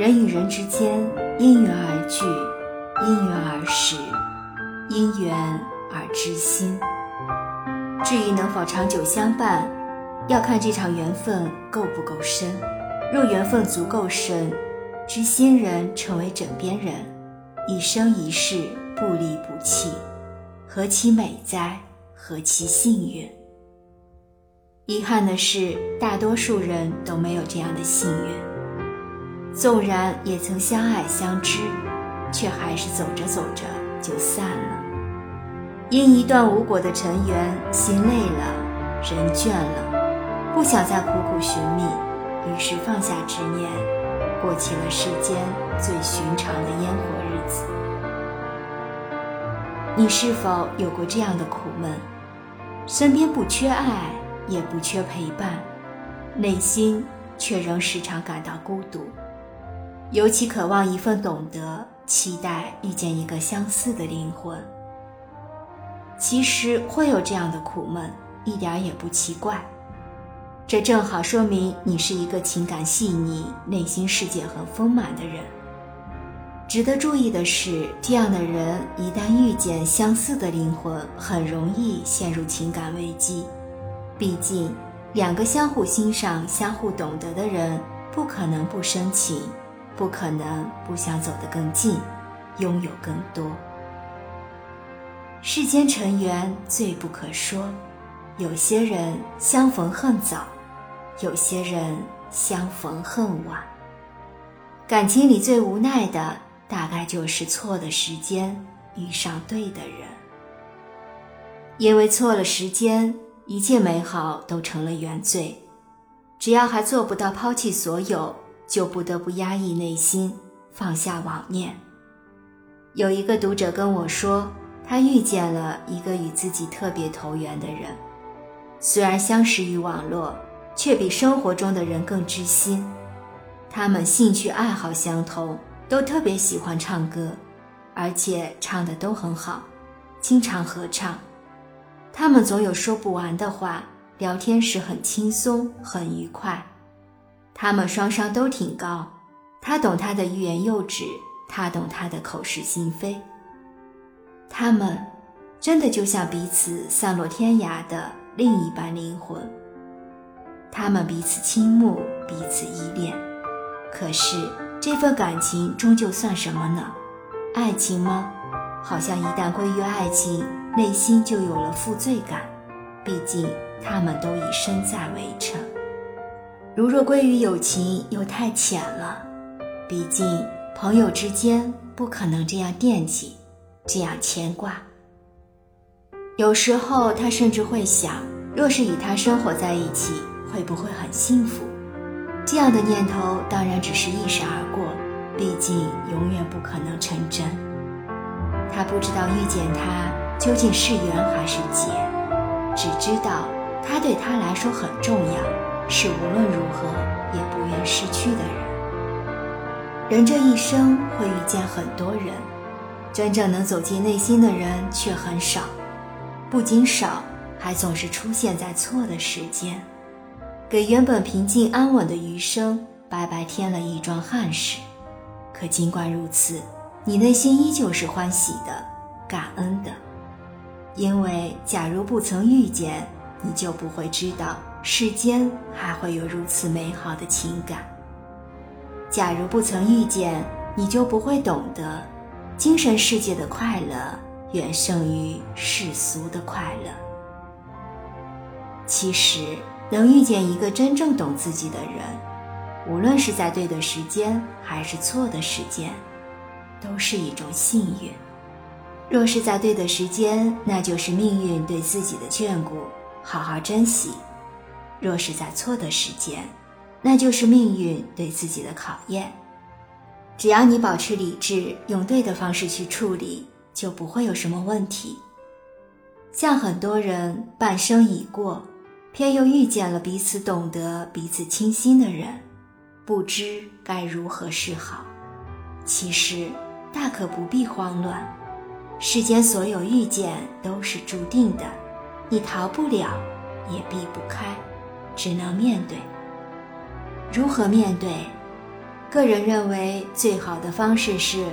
人与人之间因缘而聚，因缘而识，因缘而知心。至于能否长久相伴，要看这场缘分够不够深。若缘分足够深，知心人成为枕边人，一生一世不离不弃，何其美哉！何其幸运！遗憾的是，大多数人都没有这样的幸运。纵然也曾相爱相知，却还是走着走着就散了。因一段无果的尘缘，心累了，人倦了，不想再苦苦寻觅，于是放下执念，过起了世间最寻常的烟火日子。你是否有过这样的苦闷？身边不缺爱。也不缺陪伴，内心却仍时常感到孤独，尤其渴望一份懂得，期待遇见一个相似的灵魂。其实会有这样的苦闷，一点也不奇怪，这正好说明你是一个情感细腻、内心世界很丰满的人。值得注意的是，这样的人一旦遇见相似的灵魂，很容易陷入情感危机。毕竟，两个相互欣赏、相互懂得的人，不可能不深情，不可能不想走得更近，拥有更多。世间尘缘最不可说，有些人相逢恨早，有些人相逢恨晚。感情里最无奈的，大概就是错的时间遇上对的人，因为错了时间。一切美好都成了原罪，只要还做不到抛弃所有，就不得不压抑内心，放下妄念。有一个读者跟我说，他遇见了一个与自己特别投缘的人，虽然相识于网络，却比生活中的人更知心。他们兴趣爱好相同，都特别喜欢唱歌，而且唱的都很好，经常合唱。他们总有说不完的话，聊天时很轻松，很愉快。他们双商都挺高，他懂他的欲言又止，他懂他的口是心非。他们真的就像彼此散落天涯的另一半灵魂。他们彼此倾慕，彼此依恋。可是这份感情终究算什么呢？爱情吗？好像一旦归于爱情。内心就有了负罪感，毕竟他们都以身在围城。如若归于友情，又太浅了。毕竟朋友之间不可能这样惦记，这样牵挂。有时候他甚至会想，若是与他生活在一起，会不会很幸福？这样的念头当然只是一闪而过，毕竟永远不可能成真。他不知道遇见他。究竟是缘还是劫？只知道他对他来说很重要，是无论如何也不愿失去的人。人这一生会遇见很多人，真正能走进内心的人却很少，不仅少，还总是出现在错的时间，给原本平静安稳的余生白白添了一桩憾事。可尽管如此，你内心依旧是欢喜的，感恩的。因为，假如不曾遇见，你就不会知道世间还会有如此美好的情感。假如不曾遇见，你就不会懂得，精神世界的快乐远胜于世俗的快乐。其实，能遇见一个真正懂自己的人，无论是在对的时间还是错的时间，都是一种幸运。若是在对的时间，那就是命运对自己的眷顾，好好珍惜；若是在错的时间，那就是命运对自己的考验。只要你保持理智，用对的方式去处理，就不会有什么问题。像很多人半生已过，偏又遇见了彼此懂得、彼此倾心的人，不知该如何是好。其实大可不必慌乱。世间所有遇见都是注定的，你逃不了，也避不开，只能面对。如何面对？个人认为最好的方式是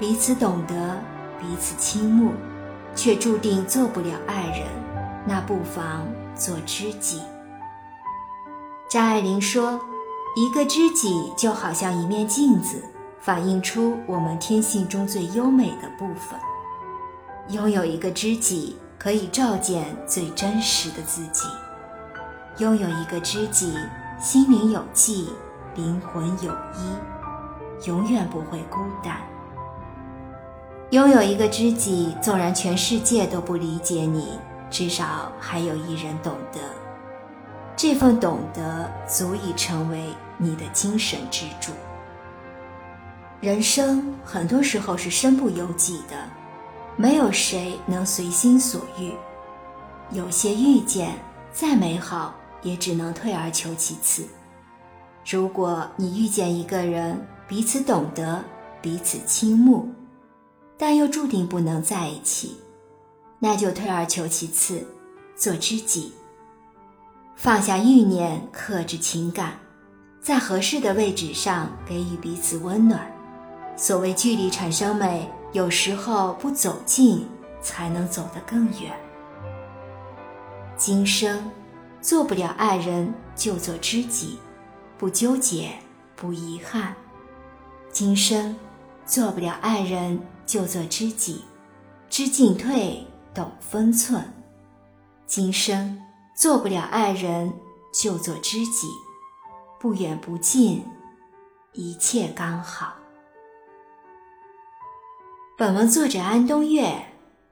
彼此懂得，彼此倾慕，却注定做不了爱人，那不妨做知己。张爱玲说：“一个知己就好像一面镜子，反映出我们天性中最优美的部分。拥有一个知己，可以照见最真实的自己。拥有一个知己，心灵有寄，灵魂有依，永远不会孤单。拥有一个知己，纵然全世界都不理解你，至少还有一人懂得。”这份懂得足以成为你的精神支柱。人生很多时候是身不由己的，没有谁能随心所欲。有些遇见再美好，也只能退而求其次。如果你遇见一个人，彼此懂得，彼此倾慕，但又注定不能在一起，那就退而求其次，做知己。放下欲念，克制情感，在合适的位置上给予彼此温暖。所谓距离产生美，有时候不走近才能走得更远。今生做不了爱人，就做知己，不纠结，不遗憾。今生做不了爱人，就做知己，知进退，懂分寸。今生。做不了爱人，就做知己，不远不近，一切刚好。本文作者安东月，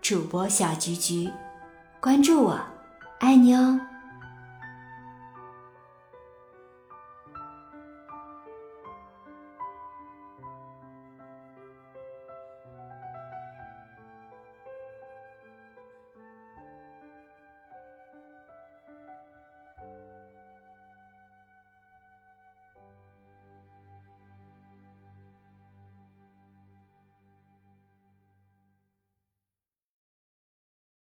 主播小菊菊，关注我，爱你哦。